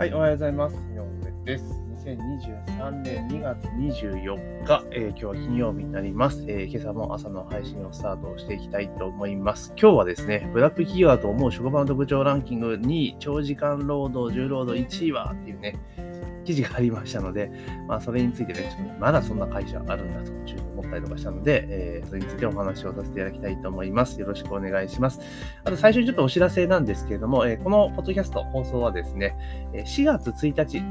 はい、おはようございます。井上です。2023年2月24日、えー今日は金曜日になります、えー今朝も朝の配信をスタートしていきたいと思います。今日はですね、ブラック企業だと思う職場の特徴ランキング2位長時間労働、重労働1位はっていうね、記事がありましたので、まあ、それについてね、ちょっとまだそんな会社あるんだとちょっと思ったりとかしたので、えーそれについてお話をさせていただきたいと思います。よろしくお願いします。あと最初にちょっとお知らせなんですけれども、えーこのポッドキャスト放送はですね、4月1日、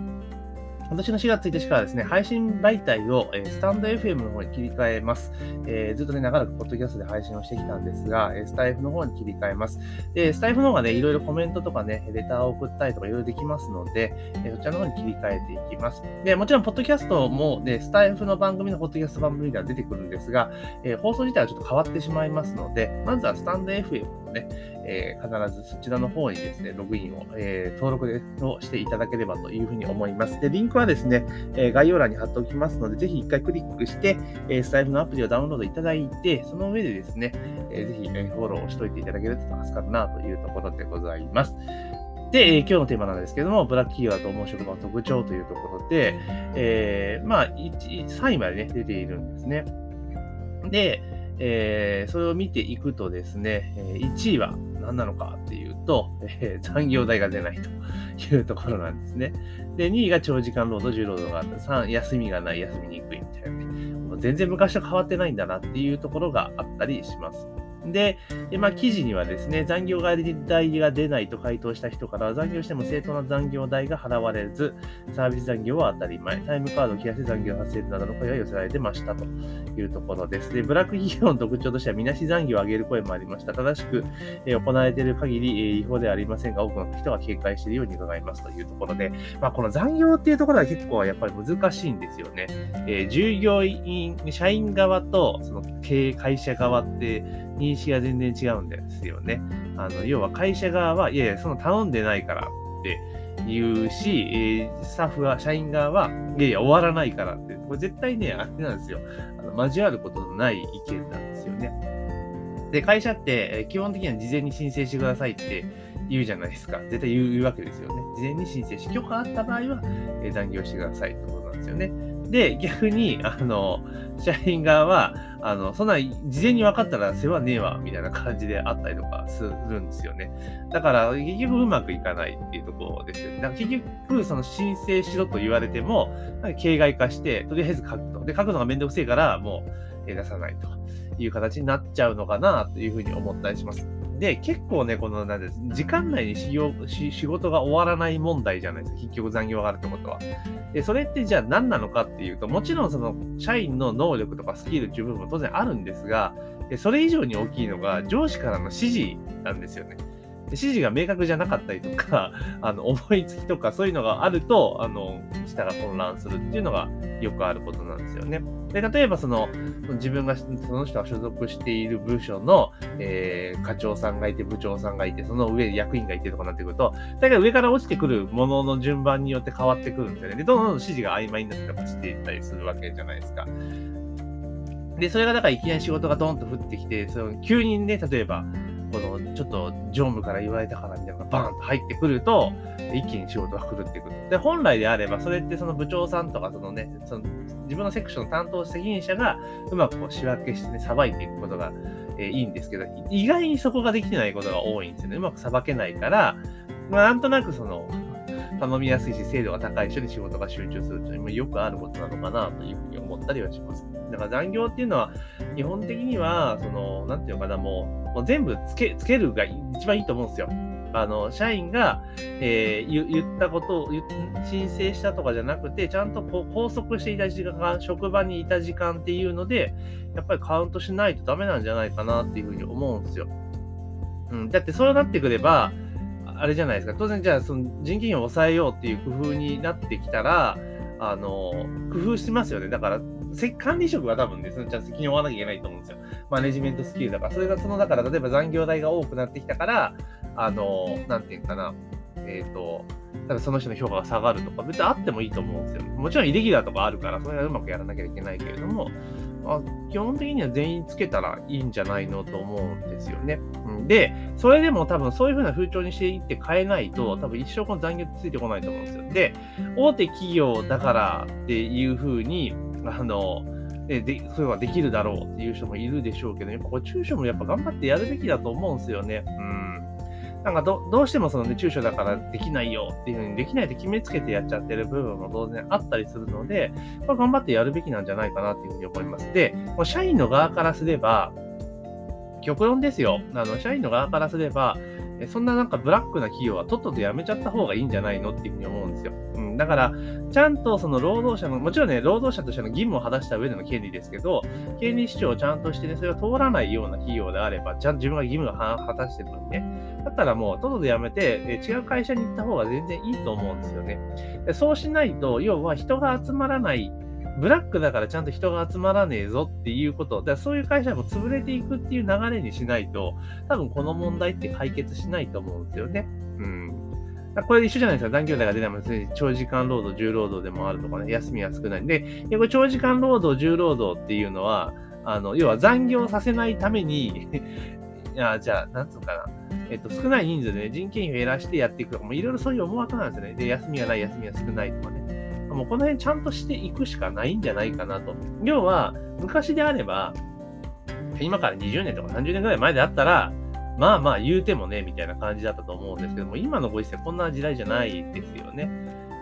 今年の4月1日からですね、配信媒体を、えースタンド FM の方に切り替えます。えーずっとね、長らくポッドキャストで配信をしてきたんですが、えースタイフの方に切り替えます。で、スタイフの方がね、いろいろコメントとかね、レターを送ったりとかいろいろできますので、えーそちらの方に切り替えていきます。で、もちろん、ポッドキャストも、ね、スタイフの番組のポッドキャスト番組では出てくるんですが、えー放送自体はちょっと変わってしまいますので、まずはスタンド FM ね、えー必ずそちらの方にですね、ログインを、えー登録をしていただければというふうに思います。で、リンクはですね、え概要欄に貼っておきますので、ぜひ一回クリックして、えスタイフのアプリをダウンロードいただいて、その上でですね、えーぜひ、えフォローをしておいていただけると助かるなというところでございます。で、えー今日のテーマなんですけども、ブラック企業だと思う職場の特徴というところで、えーまあ、3位までね、出ているんですね。で、えーそれを見ていくとですね、1位は何なのかっていうと、えー残業代が出ないというところなんですね。で、2位が長時間労働、重労働があった。3、休みがない、休みにくいみたいな。全然昔と変わってないんだなっていうところがあったりします。で、まあ、記事にはですね、残業代が出ないと回答した人から、残業しても正当な残業代が払われず、サービス残業は当たり前、タイムカードを切らして残業発生などの声が寄せられてましたというところです。で、ブラック企業の特徴としては、みなし残業を上げる声もありました。正しく、え行われている限り、え違法ではありませんが、多くの人が警戒しているように伺いますというところで、まあ、この残業っていうところは結構やっぱり難しいんですよね。えー従業員、社員側とその経営会社側って認識が全然違うんですよね。あの要は会社側は、いやいや、その頼んでないからって言うし、えースタッフは、社員側は、いやいや、終わらないからって、これ絶対ね、あれなんですよ。あの交わることのない意見なんですよね。で、会社って、基本的には事前に申請してくださいって言うじゃないですか。絶対言うわけですよね。事前に申請し、許可あった場合は、え残業してくださいってことなんですよね。で、逆に、あの、社員側は、あの、そんな、事前に分かったら世話ねえわ、みたいな感じであったりとかするんですよね。だから、結局うまくいかないっていうところですよね。だから結局、その申請しろと言われても、なんか形骸化して、とりあえず書くと。で、書くのがめんどくせえから、もう、出さないという形になっちゃうのかな、というふうに思ったりします。で、結構ね、この、なんです、時間内に仕業仕事が終わらない問題じゃないですか。結局残業があるってことは。で、それってじゃあ何なのかっていうと、もちろんその社員の能力とかスキルっていう部分も当然あるんですが、それ以上に大きいのが上司からの指示なんですよね。で指示が明確じゃなかったりとか、あの思いつきとかそういうのがあると、あの、下が混乱するっていうのがよくあることなんですよね。で、例えばその、自分が、その人が所属している部署の、えー課長さんがいて、部長さんがいて、その上役員がいてとかなってくると、大概上から落ちてくるものの順番によって変わってくるんですよね。で、どんどん指示が曖昧になってとかしていったりするわけじゃないですか。で、それがだからいきなり仕事がドーンと降ってきて、その急にね、例えば、このちょっと常務から言われたからみたいなのがバーンと入ってくると、一気に仕事が来るってくる。で、本来であれば、それってその部長さんとか、そのね、その自分のセクションの担当責任者がうまくこう仕分けしてね、さばいていくことが、えーいいんですけど、意外にそこができてないことが多いんですよね。うまくさばけないから、まあ、なんとなくその、頼みやすいし、精度が高い人に仕事が集中するというのもよくあることなのかなというふうに思ったりはします。だから残業っていうのは、基本的には、その、なんていうのかな、もう、もう全部つけ、つけるが一番いいと思うんですよ。あの、社員が、えー言ったことを、申請したとかじゃなくて、ちゃんとこう拘束していた時間、職場にいた時間っていうので、やっぱりカウントしないとダメなんじゃないかなっていうふうに思うんですよ。うん、だってそうなってくれば、あれじゃないですか。当然じゃあ、その人件費を抑えようっていう工夫になってきたら、あの、工夫しますよね。だから、せ管理職は多分ね、そのちゃんと責任を負わなきゃいけないと思うんですよ。マネジメントスキルだから。それがその、だから、例えば残業代が多くなってきたから、あの、なんていうかな、えっ、と、多分その人の評価が下がるとか、別にあってもいいと思うんですよ。もちろんイレギュラーとかあるから、それはうまくやらなきゃいけないけれども、あ基本的には全員つけたらいいんじゃないのと思うんですよね。で、それでも多分そういう風な風潮にしていって変えないと、多分一生この残業ついてこないと思うんですよ。で、大手企業だからっていう風に、あの、で、でそういうのができるだろうっていう人もいるでしょうけど、やっぱこれ中小もやっぱ頑張ってやるべきだと思うんですよね。うん。なんかどどうしてもそのね、中小だからできないよっていうふうにできないって決めつけてやっちゃってる部分も当然あったりするので、これ頑張ってやるべきなんじゃないかなっていうふうに思います。で、もう社員の側からすれば、極論ですよ。あの、社員の側からすれば、そんななんかブラックな企業はとっとと辞めちゃった方がいいんじゃないのっていうふうに思うんですよ。うん、だから、ちゃんとその労働者の、もちろんね、労働者としての義務を果たした上での権利ですけど、権利主張をちゃんとしてね、それが通らないような企業であれば、ちゃんと自分が義務を果たしてるのにね、だったらもう、とっとと辞めて、違う会社に行った方が全然いいと思うんですよね。でそうしないと、要は人が集まらない、ブラックだからちゃんと人が集まらねえぞっていうこと、だからそういう会社も潰れていくっていう流れにしないと、多分この問題って解決しないと思うんですよね。うん。これ一緒じゃないですか。残業代が出ないもんね。長時間労働、重労働でもあるとかね、休みが少ないん。で、これ長時間労働、重労働っていうのは、あの、要は残業させないために いや、じゃあ、なんつうかな。えっと、少ない人数でね、人件費を減らしてやっていくとか、もいろいろそういう思惑なんですよね。で、休みがない、休みが少ないとかね。もうこの辺ちゃんとしていくしかないんじゃないかなと。要は、昔であれば、今から20年とか30年ぐらい前であったら、まあまあ言うてもね、みたいな感じだったと思うんですけども、今のご時世こんな時代じゃないですよね。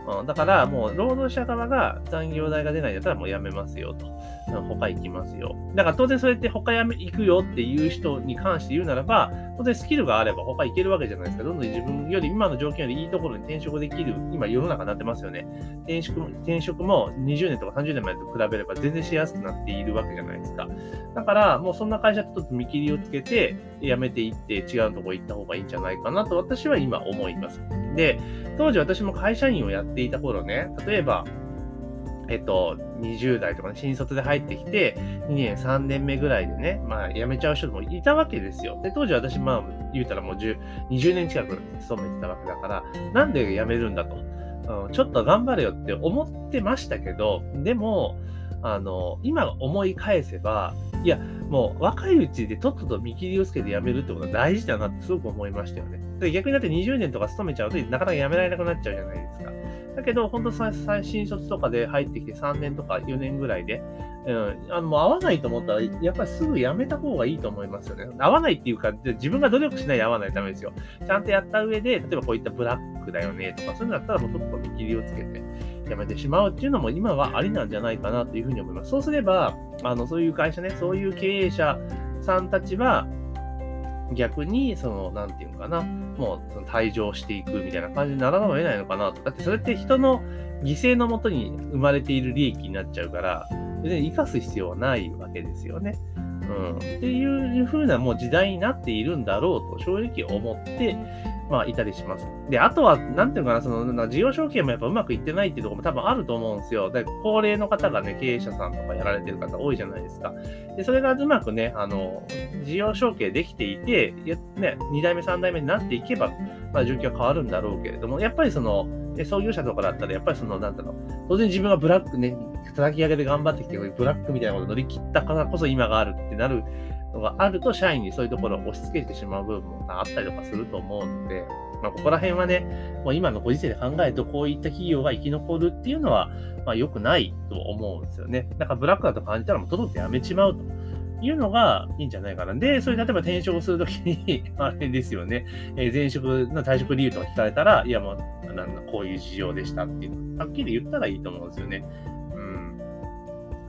うん、だからもう労働者側が残業代が出ないんだったらもうやめますよと。他行きますよ。だから当然それって他やめ行くよっていう人に関して言うならば、当然スキルがあれば他行けるわけじゃないですか。どんどん自分より今の条件よりいいところに転職できる、今世の中になってますよね。転職も、転職も20年とか30年前と比べれば全然しやすくなっているわけじゃないですか。だからもうそんな会社とちょっと見切りをつけて辞めていって違うところ行った方がいいんじゃないかなと私は今思います。で、当時私も会社員をやっていた頃ね、例えば、えっと、20代とかね、新卒で入ってきて、2年、3年目ぐらいでね、まあ、辞めちゃう人もいたわけですよ。で、当時私、まあ、言うたらもう10、20年近く勤めてたわけだから、なんで辞めるんだと。うん、ちょっと頑張れよって思ってましたけど、でも、あの、今思い返せば、いや、もう若いうちでとっとと見切りをつけて辞めるってことは大事だなってすごく思いましたよね。で逆にだって20年とか勤めちゃうとなかなか辞められなくなっちゃうじゃないですか。だけど、本当最新卒とかで入ってきて3年とか4年ぐらいで、うん、あのもう合わないと思ったら、やっぱりすぐ辞めた方がいいと思いますよね。合わないっていうか、自分が努力しないで合わないためですよ。ちゃんとやった上で、例えばこういったブラックだよねとか、そういうのだったらもうちょっと見切りをつけて辞めてしまうっていうのも今はありなんじゃないかなというふうに思います。そうすれば、あのそういう会社ね、そういう経営者さんたちは、逆に、その、なんていうのかな、もう退場していくみたいな感じにならざるを得ないのかなと。だってそれって人の犠牲のもとに生まれている利益になっちゃうから、全然生かす必要はないわけですよね。うん。っていう風なもう時代になっているんだろうと正直思って、まあ、いたりします。で、あとは、なんていうかな、その、事業承継もやっぱうまくいってないっていうところも多分あると思うんですよ。で、高齢の方がね、経営者さんとかやられてる方多いじゃないですか。で、それがうまくね、あの、事業承継できていて、ね、2代目、3代目になっていけば、まあ、状況は変わるんだろうけれども、やっぱりその、創業者とかだったら、やっぱりその、なんだろう、当然自分がブラックね、叩き上げで頑張ってきて、ブラックみたいなことを乗り切ったからこそ今があるってなるのがあると、社員にそういうところを押し付けてしまう部分もあったりとかすると思うので、まあ、ここら辺はね、もう今のご時世で考えると、こういった企業が生き残るっていうのは、まあ、良くないと思うんですよね。だからブラックだと感じたらもうとどってやめちまうと。いうのがいいんじゃないかな。で、それ例えば転職するときに あれですよね、えー、前職の退職理由とか聞かれたら、いやもう、こういう事情でしたっていうのはっきり言ったらいいと思うんですよね。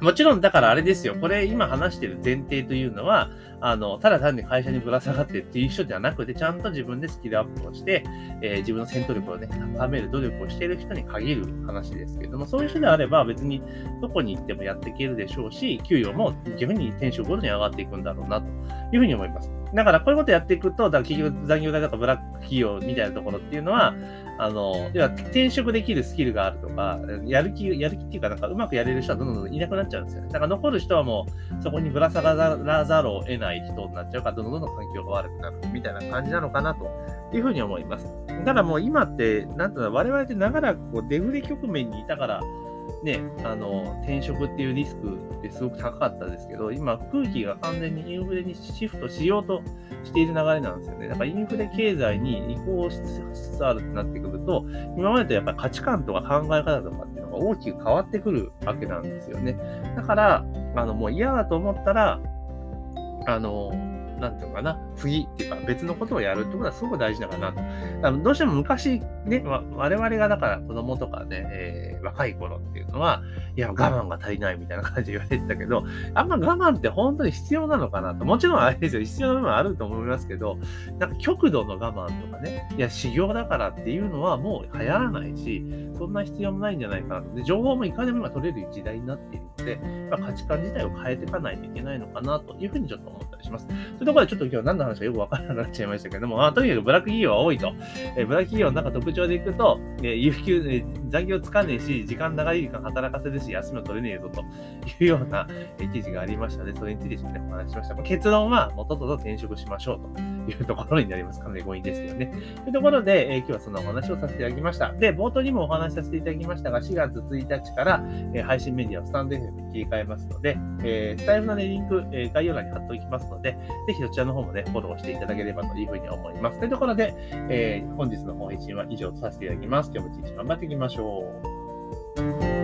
もちろん、だからあれですよ。これ今話してる前提というのは、あの、ただ単に会社にぶら下がってっていう人じゃなくて、ちゃんと自分でスキルアップをして、えー、自分の戦闘力をね、高める努力をしている人に限る話ですけども、そういう人であれば別にどこに行ってもやっていけるでしょうし、給与も逆に転職ごとに上がっていくんだろうな、というふうに思います。だからこういうことやっていくと、だから結局残業代とかブラック企業みたいなところっていうのは、あの、要は転職できるスキルがあるとか、やる気、やる気っていうか、なんかうまくやれる人はどんどんいなくなっちゃうんですよね。だから残る人はもう、そこにぶら下がらざるを得ない人になっちゃうから、どんどんどんどん環境が悪くなるみたいな感じなのかなというふうに思います。ただもう今って、なんていうの、我々って長らくこうデフレ局面にいたから、ね、あの、転職っていうリスクってすごく高かったですけど、今空気が完全にインフレにシフトしようとしている流れなんですよね。だからインフレ経済に移行しつつあるってなってくると、今までとやっぱり価値観とか考え方とかっていうのが大きく変わってくるわけなんですよね。だから、あの、もう嫌だと思ったら、あの、なんていうのかな、次っていうか別のことをやるってことはすごく大事だかなと。どうしても昔ね、我々がだから子供とかね、えー、若い頃っていうのは、いや、我慢が足りないみたいな感じで言われてたけど、あんま我慢って本当に必要なのかなと。もちろんあれですよ、必要な部分はあると思いますけど、なんか極度の我慢とかね、いや、修行だからっていうのはもう流行らないし、そんな必要もないんじゃないかなと。で、情報もいかにも今取れる時代になっているので、ま、価値観自体を変えていかないといけないのかなというふうにちょっと思ったりします。というところでちょっと今日何の話かよくわからなくなっちゃいましたけども、まあ、とにかくブラック企業は多いと。え、ブラック企業の中特徴でいくと、えー、有給、えー、残業つかねえし、時間長い時間働かせるし、休みを取れねえぞというような、記事がありましたので、それについてちょっとお話ししました。結論は、もうととと転職しましょうというところになります。かなり強引ですけどね。というところで、えー、今日はそのお話をさせていただきました。で、冒頭にもお話しさせていただきましたが、4月1日から、えー、配信メディアをスタンド FM に切り替えますので、えー、スタイルの、ね、リンク、えー、概要欄に貼っておきますので、ぜひそちらの方もね、フォローしていただければというふうに思います。というところで、えー、本日の配信は以上とさせていただきます。今日も一日頑張っていきましょうしょう。